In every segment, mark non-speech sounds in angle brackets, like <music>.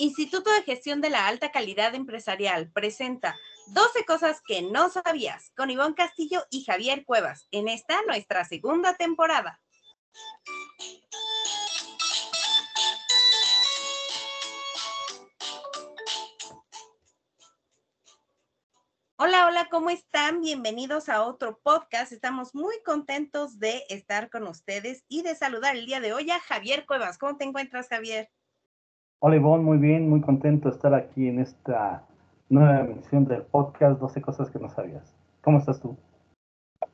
Instituto de Gestión de la Alta Calidad Empresarial presenta 12 cosas que no sabías con Iván Castillo y Javier Cuevas en esta nuestra segunda temporada. Hola, hola, ¿cómo están? Bienvenidos a otro podcast. Estamos muy contentos de estar con ustedes y de saludar el día de hoy a Javier Cuevas. ¿Cómo te encuentras, Javier? Hola Ivonne, muy bien, muy contento de estar aquí en esta nueva emisión del podcast 12 cosas que no sabías. ¿Cómo estás tú?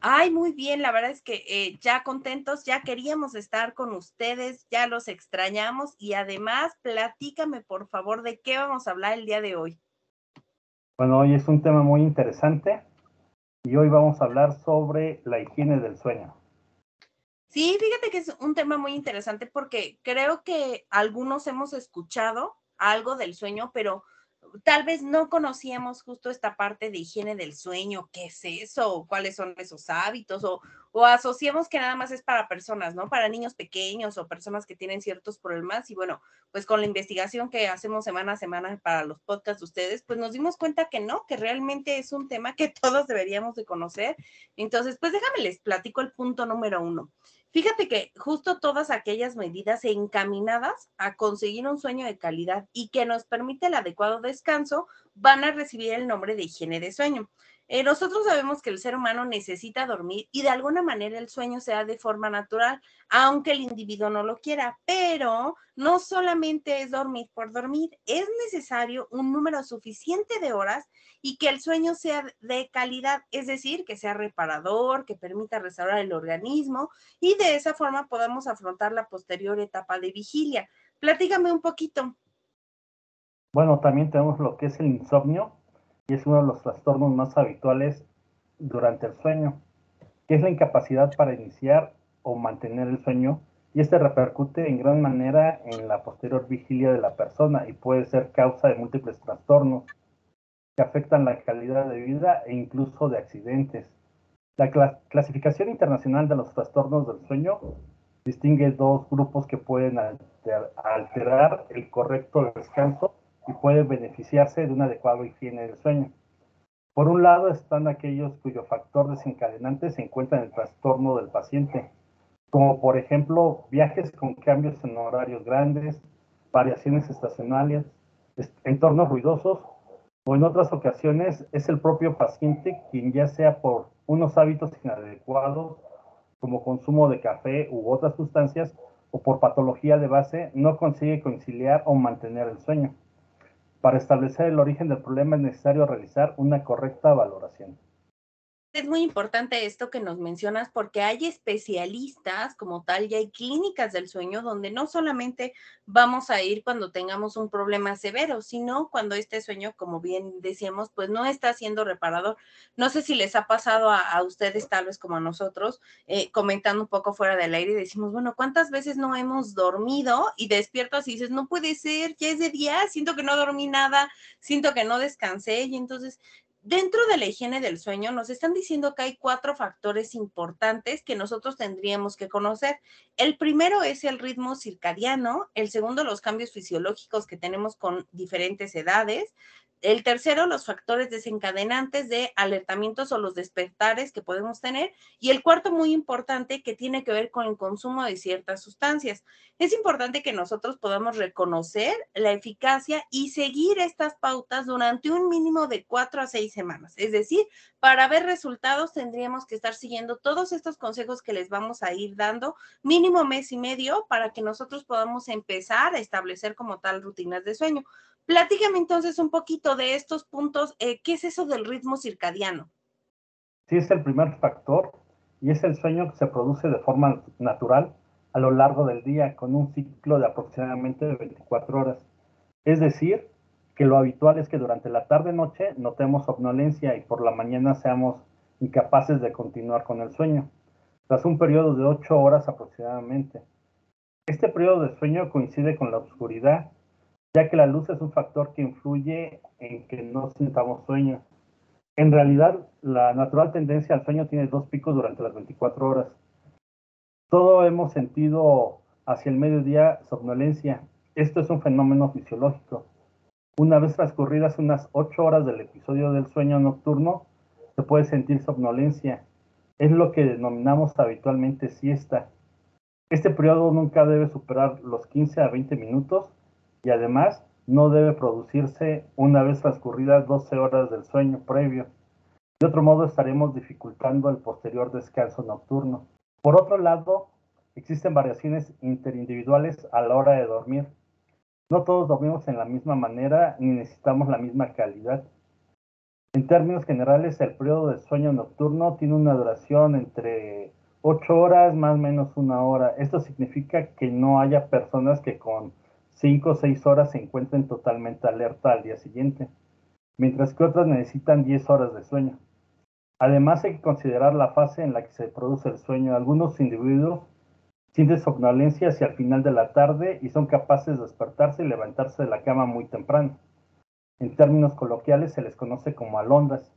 Ay, muy bien, la verdad es que eh, ya contentos, ya queríamos estar con ustedes, ya los extrañamos y además platícame por favor de qué vamos a hablar el día de hoy. Bueno, hoy es un tema muy interesante y hoy vamos a hablar sobre la higiene del sueño. Sí, fíjate que es un tema muy interesante porque creo que algunos hemos escuchado algo del sueño, pero tal vez no conocíamos justo esta parte de higiene del sueño, qué es eso, cuáles son esos hábitos, o, o asociamos que nada más es para personas, ¿no? Para niños pequeños o personas que tienen ciertos problemas. Y bueno, pues con la investigación que hacemos semana a semana para los podcasts de ustedes, pues nos dimos cuenta que no, que realmente es un tema que <laughs> todos deberíamos de conocer. Entonces, pues déjame les platico el punto número uno. Fíjate que justo todas aquellas medidas encaminadas a conseguir un sueño de calidad y que nos permite el adecuado descanso van a recibir el nombre de higiene de sueño. Eh, nosotros sabemos que el ser humano necesita dormir y de alguna manera el sueño se da de forma natural, aunque el individuo no lo quiera, pero no solamente es dormir por dormir, es necesario un número suficiente de horas y que el sueño sea de calidad, es decir, que sea reparador, que permita restaurar el organismo y de esa forma podamos afrontar la posterior etapa de vigilia. Platígame un poquito. Bueno, también tenemos lo que es el insomnio, es uno de los trastornos más habituales durante el sueño, que es la incapacidad para iniciar o mantener el sueño y este repercute en gran manera en la posterior vigilia de la persona y puede ser causa de múltiples trastornos que afectan la calidad de vida e incluso de accidentes. La clasificación internacional de los trastornos del sueño distingue dos grupos que pueden alterar el correcto descanso y puede beneficiarse de un adecuado higiene del sueño. Por un lado están aquellos cuyo factor desencadenante se encuentra en el trastorno del paciente, como por ejemplo viajes con cambios en horarios grandes, variaciones estacionales, entornos ruidosos o en otras ocasiones es el propio paciente quien ya sea por unos hábitos inadecuados como consumo de café u otras sustancias o por patología de base no consigue conciliar o mantener el sueño. Para establecer el origen del problema es necesario realizar una correcta valoración. Es muy importante esto que nos mencionas porque hay especialistas como tal y hay clínicas del sueño donde no solamente vamos a ir cuando tengamos un problema severo, sino cuando este sueño, como bien decíamos, pues no está siendo reparador. No sé si les ha pasado a, ustedes, tal vez como a nosotros, eh, comentando un poco fuera del aire y decimos, bueno, ¿cuántas veces no hemos dormido y despiertas y dices, no puede ser, ya es de día, siento que no dormí nada, siento que no descansé y entonces Dentro de la higiene del sueño nos están diciendo que hay cuatro factores importantes que nosotros tendríamos que conocer. El primero es el ritmo circadiano, el segundo los cambios fisiológicos que tenemos con diferentes edades, el tercero, los factores desencadenantes de alertamientos o los despertares que podemos tener. Y el cuarto, muy importante, que tiene que ver con el consumo de ciertas sustancias. Es importante que nosotros podamos reconocer la eficacia y seguir estas pautas durante un mínimo de cuatro a seis semanas. Es decir, para ver resultados tendríamos que estar siguiendo todos estos consejos que les vamos a ir dando, mínimo mes y medio, para que nosotros podamos empezar a establecer como tal rutinas de sueño. Platícame entonces un poquito de estos puntos. Eh, ¿Qué es eso del ritmo circadiano? Sí, es el primer factor y es el sueño que se produce de forma natural a lo largo del día con un ciclo de aproximadamente 24 horas. Es decir, que lo habitual es que durante la tarde-noche notemos somnolencia y por la mañana seamos incapaces de continuar con el sueño, tras un periodo de 8 horas aproximadamente. Este periodo de sueño coincide con la oscuridad ya que la luz es un factor que influye en que no sintamos sueño. En realidad, la natural tendencia al sueño tiene dos picos durante las 24 horas. Todo hemos sentido hacia el mediodía somnolencia. Esto es un fenómeno fisiológico. Una vez transcurridas unas 8 horas del episodio del sueño nocturno, se puede sentir somnolencia. Es lo que denominamos habitualmente siesta. Este periodo nunca debe superar los 15 a 20 minutos y además no debe producirse una vez transcurridas 12 horas del sueño previo. De otro modo estaremos dificultando el posterior descanso nocturno. Por otro lado, existen variaciones interindividuales a la hora de dormir. No todos dormimos en la misma manera ni necesitamos la misma calidad. En términos generales, el periodo de sueño nocturno tiene una duración entre 8 horas más o menos una hora. Esto significa que no haya personas que con 5 o 6 horas se encuentren totalmente alerta al día siguiente, mientras que otras necesitan 10 horas de sueño. Además hay que considerar la fase en la que se produce el sueño. Algunos individuos sienten somnolencia hacia el final de la tarde y son capaces de despertarse y levantarse de la cama muy temprano. En términos coloquiales se les conoce como alondras.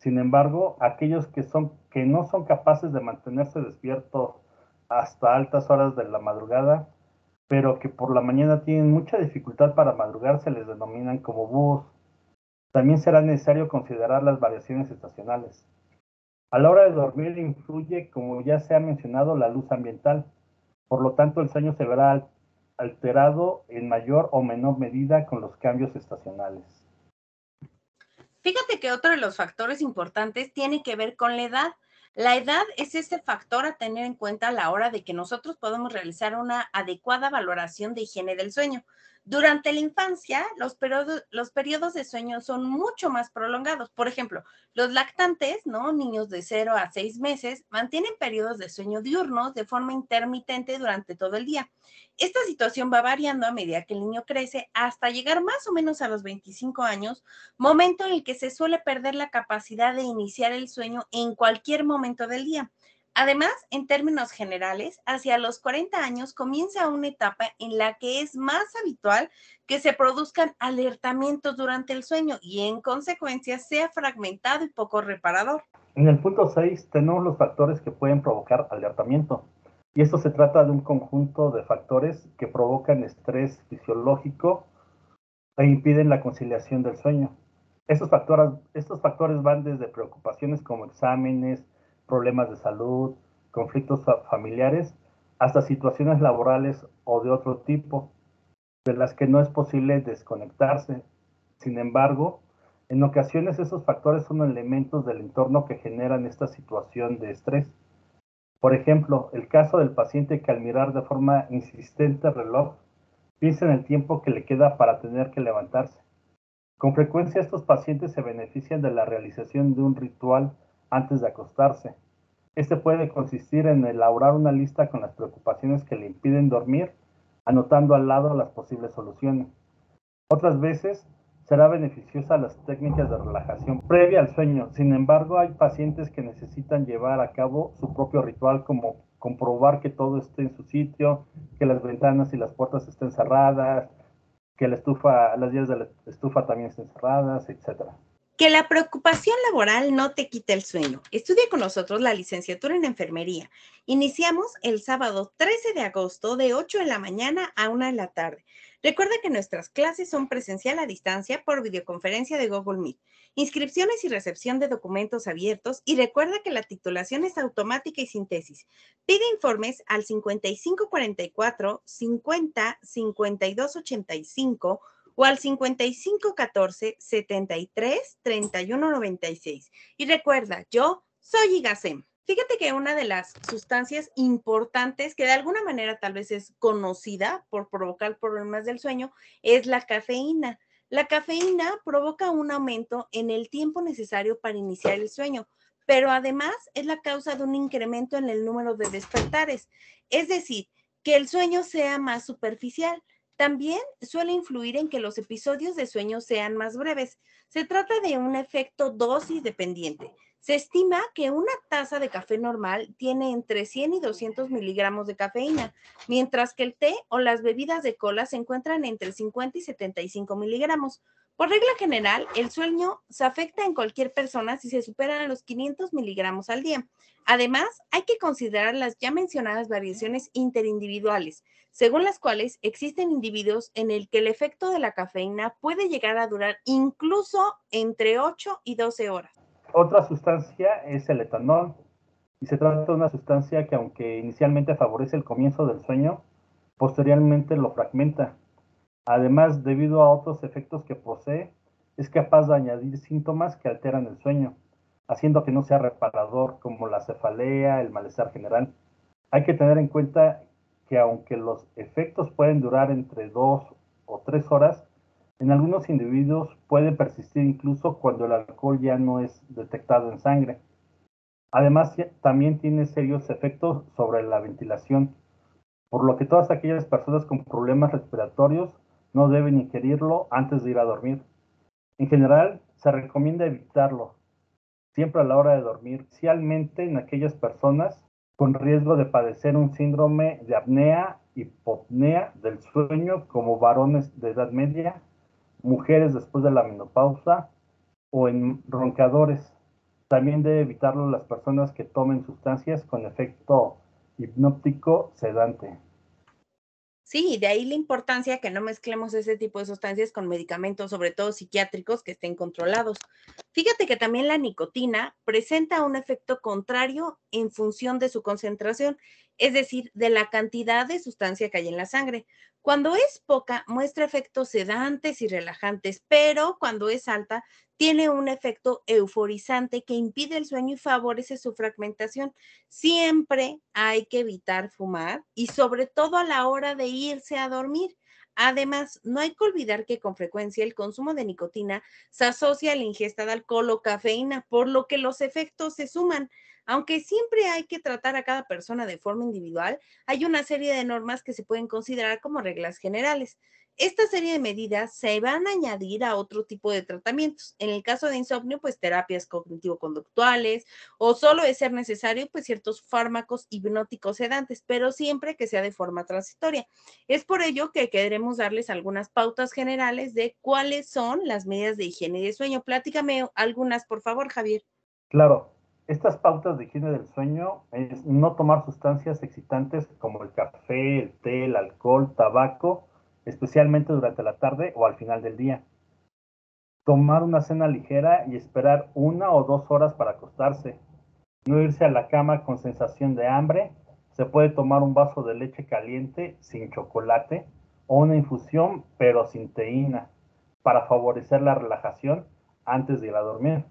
Sin embargo, aquellos que, no son capaces de mantenerse despiertos hasta altas horas de la madrugada, pero que por la mañana tienen mucha dificultad para madrugar, se les denominan como búhos. También será necesario considerar las variaciones estacionales. A la hora de dormir influye, como ya se ha mencionado, la luz ambiental. Por lo tanto, el sueño se verá alterado en mayor o menor medida con los cambios estacionales. Fíjate que otro de los factores importantes tiene que ver con la edad. La edad es ese factor a tener en cuenta a la hora de que nosotros podemos realizar una adecuada valoración de higiene del sueño. Durante la infancia, los periodos, de sueño son mucho más prolongados. Por ejemplo, los lactantes, ¿no? Niños de 0 a 6 meses, mantienen periodos de sueño diurnos de forma intermitente durante todo el día. Esta situación va variando a medida que el niño crece hasta llegar más o menos a los 25 años, momento en el que se suele perder la capacidad de iniciar el sueño en cualquier momento del día. Además, en términos generales, hacia los 40 años comienza una etapa en la que es más habitual que se produzcan alertamientos durante el sueño y en consecuencia sea fragmentado y poco reparador. En el punto 6 tenemos los factores que pueden provocar alertamiento. Y esto se trata de un conjunto de factores que provocan estrés fisiológico e impiden la conciliación del sueño. Estos factores, estos factores van desde preocupaciones como exámenes, problemas de salud, conflictos familiares, hasta situaciones laborales o de otro tipo, de las que no es posible desconectarse. Sin embargo, en ocasiones esos factores son elementos del entorno que generan esta situación de estrés. Por ejemplo, el caso del paciente que al mirar de forma insistente el reloj, piensa en el tiempo que le queda para tener que levantarse. Con frecuencia estos pacientes se benefician de la realización de un ritual antes de acostarse. Este puede consistir en elaborar una lista con las preocupaciones que le impiden dormir, anotando al lado las posibles soluciones. Otras veces será beneficiosa las técnicas de relajación previa al sueño. Sin embargo, hay pacientes que necesitan llevar a cabo su propio ritual como comprobar que todo esté en su sitio, que las ventanas y las puertas estén cerradas, que la estufa, las vías de la estufa también estén cerradas, etcétera. Que la preocupación laboral no te quite el sueño. Estudia con nosotros la licenciatura en enfermería. Iniciamos el sábado 13 de agosto de 8 de la mañana a 1 de la tarde. Recuerda que nuestras clases son presencial a distancia por videoconferencia de Google Meet. Inscripciones y recepción de documentos abiertos y recuerda que la titulación es automática y sin tesis. Pide informes al 5544 50 52 85 o al 5514 73 31 96. Y recuerda, yo soy Igasem. Fíjate que una de las sustancias importantes que de alguna manera tal vez es conocida por provocar problemas del sueño es la cafeína. La cafeína provoca un aumento en el tiempo necesario para iniciar el sueño, pero además es la causa de un incremento en el número de despertares, es decir, que el sueño sea más superficial. También suele influir en que los episodios de sueño sean más breves. Se trata de un efecto dosis dependiente. Se estima que una taza de café normal tiene entre 100 y 200 miligramos de cafeína, mientras que el té o las bebidas de cola se encuentran entre 50 y 75 miligramos. Por regla general, el sueño se afecta en cualquier persona si se superan los 500 miligramos al día. Además, hay que considerar las ya mencionadas variaciones interindividuales, según las cuales existen individuos en el que el efecto de la cafeína puede llegar a durar incluso entre 8 y 12 horas. Otra sustancia es el etanol, y se trata de una sustancia que aunque inicialmente favorece el comienzo del sueño, posteriormente lo fragmenta. Además, debido a otros efectos que posee, es capaz de añadir síntomas que alteran el sueño, haciendo que no sea reparador como la cefalea, el malestar general. Hay que tener en cuenta que aunque los efectos pueden durar entre dos o tres horas, en algunos individuos pueden persistir incluso cuando el alcohol ya no es detectado en sangre. Además, también tiene serios efectos sobre la ventilación, por lo que todas aquellas personas con problemas respiratorios no deben ingerirlo antes de ir a dormir. En general, se recomienda evitarlo siempre a la hora de dormir, especialmente en aquellas personas con riesgo de padecer un síndrome de apnea, hipopnea del sueño, como varones de edad media, mujeres después de la menopausa o en roncadores. También debe evitarlo las personas que tomen sustancias con efecto hipnóptico sedante. Sí, de ahí la importancia que no mezclemos ese tipo de sustancias con medicamentos, sobre todo psiquiátricos, que estén controlados. Fíjate que también la nicotina presenta un efecto contrario en función de su concentración, es decir, de la cantidad de sustancia que hay en la sangre. Cuando es poca, muestra efectos sedantes y relajantes, pero cuando es alta, tiene un efecto euforizante que impide el sueño y favorece su fragmentación. Siempre hay que evitar fumar y sobre todo a la hora de irse a dormir. Además, no hay que olvidar que con frecuencia el consumo de nicotina se asocia a la ingesta de alcohol o cafeína, por lo que los efectos se suman. Aunque siempre hay que tratar a cada persona de forma individual, hay una serie de normas que se pueden considerar como reglas generales. Esta serie de medidas se van a añadir a otro tipo de tratamientos. En el caso de insomnio, pues terapias cognitivo-conductuales o solo es ser necesario, pues ciertos fármacos hipnóticos sedantes, pero siempre que sea de forma transitoria. Es por ello que queremos darles algunas pautas generales de cuáles son las medidas de higiene y de sueño. Pláticame algunas, por favor, Javier. Claro, estas pautas de higiene del sueño es no tomar sustancias excitantes como el café, el té, el alcohol, tabaco, especialmente durante la tarde o al final del día. Tomar una cena ligera y esperar una o dos horas para acostarse. No irse a la cama con sensación de hambre. Se puede tomar un vaso de leche caliente sin chocolate o una infusión pero sin teína para favorecer la relajación antes de ir a dormir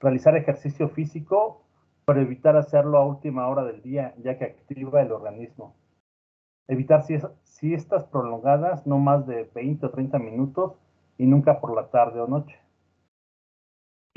realizar ejercicio físico, pero evitar hacerlo a última hora del día, ya que activa el organismo. Evitar siestas prolongadas, no más de 20 o 30 minutos y nunca por la tarde o noche.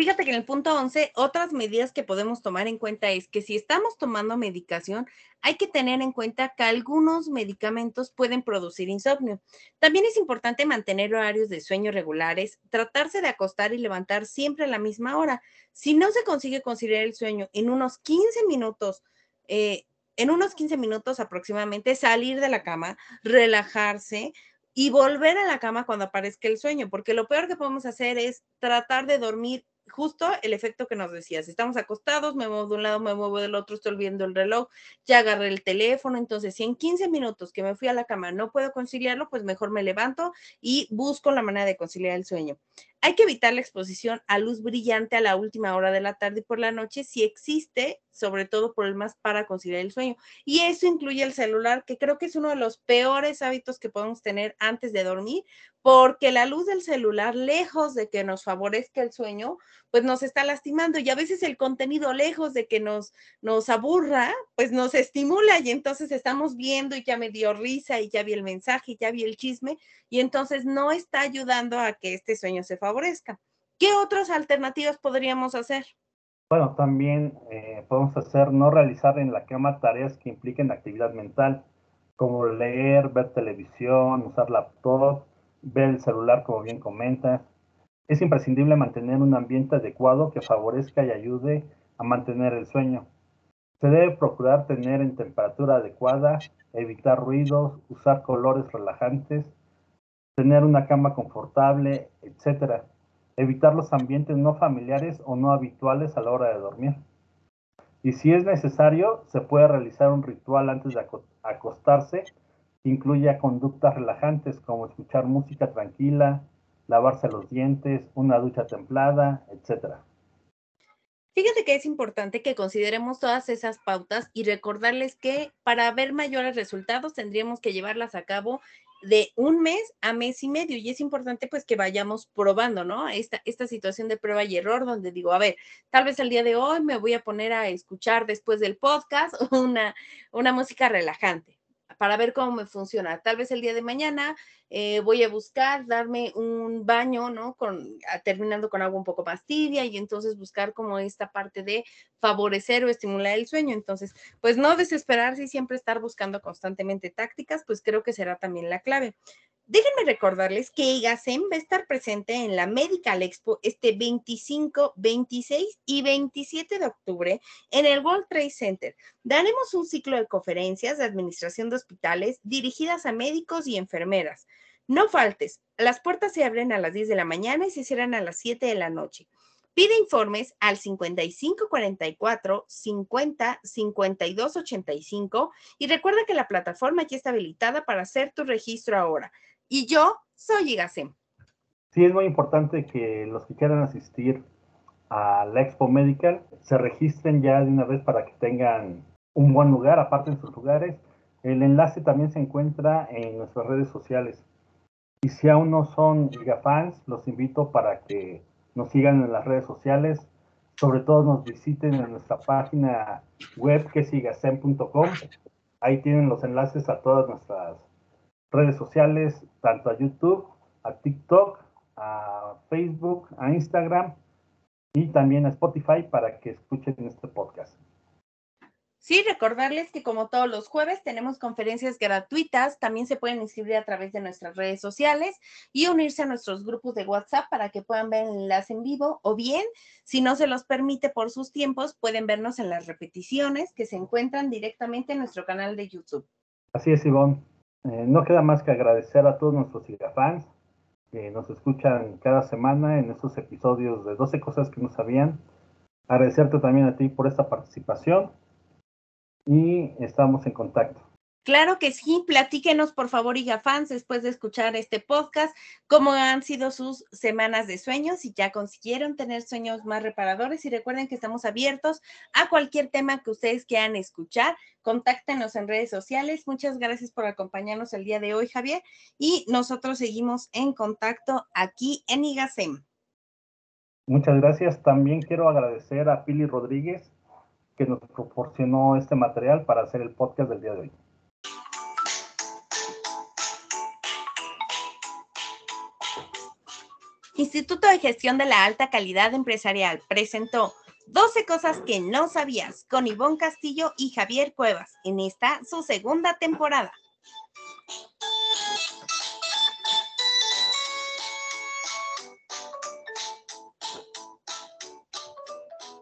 Fíjate que en el punto 11, otras medidas que podemos tomar en cuenta es que si estamos tomando medicación, hay que tener en cuenta que algunos medicamentos pueden producir insomnio. También es importante mantener horarios de sueño regulares, tratarse de acostar y levantar siempre a la misma hora. Si no se consigue conciliar el sueño en unos 15 minutos, eh, en unos 15 minutos aproximadamente, salir de la cama, relajarse, y volver a la cama cuando aparezca el sueño, porque lo peor que podemos hacer es tratar de dormir justo el efecto que nos decías, estamos acostados, me muevo de un lado, me muevo del otro, estoy viendo el reloj, ya agarré el teléfono, entonces si en 15 minutos que me fui a la cama no puedo conciliarlo, pues mejor me levanto y busco la manera de conciliar el sueño. Hay que evitar la exposición a luz brillante a la última hora de la tarde y por la noche si existe, sobre todo problemas para conciliar el sueño. Y eso incluye el celular, que creo que es uno de los peores hábitos que podemos tener antes de dormir, porque la luz del celular, lejos de que nos favorezca el sueño, pues nos está lastimando y a veces el contenido, lejos de que nos, nos aburra, pues nos estimula y entonces estamos viendo y ya me dio risa y ya vi el mensaje y ya vi el chisme y entonces no está ayudando a que este sueño se favorezca. ¿Qué otras alternativas podríamos hacer? Bueno, también eh, podemos hacer no realizar en la cama tareas que impliquen actividad mental, como leer, ver televisión, usar laptop, ver el celular, como bien comentas. Es imprescindible mantener un ambiente adecuado que favorezca y ayude a mantener el sueño. Se debe procurar tener en temperatura adecuada, evitar ruidos, usar colores relajantes, tener una cama confortable, etcétera. Evitar los ambientes no familiares o no habituales a la hora de dormir. Y si es necesario, se puede realizar un ritual antes de acostarse que incluya conductas relajantes como escuchar música tranquila, lavarse los dientes, una ducha templada, etcétera. Fíjate que es importante que consideremos todas esas pautas y recordarles que para ver mayores resultados tendríamos que llevarlas a cabo de un mes a mes y medio y es importante pues que vayamos probando, ¿no? Esta, esta situación de prueba y error donde digo, a ver, tal vez el día de hoy me voy a poner a escuchar después del podcast <laughs> una, una música relajante para ver cómo me funciona. Tal vez el día de mañana eh, voy a buscar darme un baño, ¿no? Con, terminando con agua un poco más tibia y entonces buscar como esta parte de favorecer o estimular el sueño. Entonces, pues no desesperarse y siempre estar buscando constantemente tácticas, pues creo que será también la clave. Déjenme recordarles que IGASEM va a estar presente en la Medical Expo este 25, 26 y 27 de octubre en el World Trade Center. Daremos un ciclo de conferencias de administración de hospitales dirigidas a médicos y enfermeras. No faltes, las puertas se abren a las 10 de la mañana y se cierran a las 7 de la noche. Pide informes al 5544 50 52 85 y recuerda que la plataforma ya está habilitada para hacer tu registro ahora. Y yo soy Igasem. Sí, es muy importante que los que quieran asistir a la Expo Medical se registren ya de una vez para que tengan un buen lugar, aparte en sus lugares. El enlace también se encuentra en nuestras redes sociales. Y si aún no son Igafans, los invito para que nos sigan en las redes sociales. Sobre todo nos visiten en nuestra página web que es igasem.com. Ahí tienen los enlaces a todas nuestras redes sociales, tanto a YouTube, a TikTok, a Facebook, a Instagram y también a Spotify para que escuchen este podcast. Sí, recordarles que como todos los jueves tenemos conferencias gratuitas, también se pueden inscribir a través de nuestras redes sociales y unirse a nuestros grupos de WhatsApp para que puedan ver el enlace en vivo o bien, si no se los permite por sus tiempos, pueden vernos en las repeticiones que se encuentran directamente en nuestro canal de YouTube. Así es, Ivonne. Eh, no queda más que agradecer a todos nuestros fans que nos escuchan cada semana en estos episodios de 12 cosas que no sabían. Agradecerte también a ti por esta participación y estamos en contacto. Claro que sí, platíquenos por favor, fans, después de escuchar este podcast, cómo han sido sus semanas de sueños, si ya consiguieron tener sueños más reparadores y recuerden que estamos abiertos a cualquier tema que ustedes quieran escuchar. Contáctenos en redes sociales. Muchas gracias por acompañarnos el día de hoy, Javier, y nosotros seguimos en contacto aquí en IGASEM. Muchas gracias. También quiero agradecer a Pili Rodríguez que nos proporcionó este material para hacer el podcast del día de hoy. Instituto de Gestión de la Alta Calidad Empresarial presentó 12 cosas que no sabías con Ivonne Castillo y Javier Cuevas en esta su segunda temporada.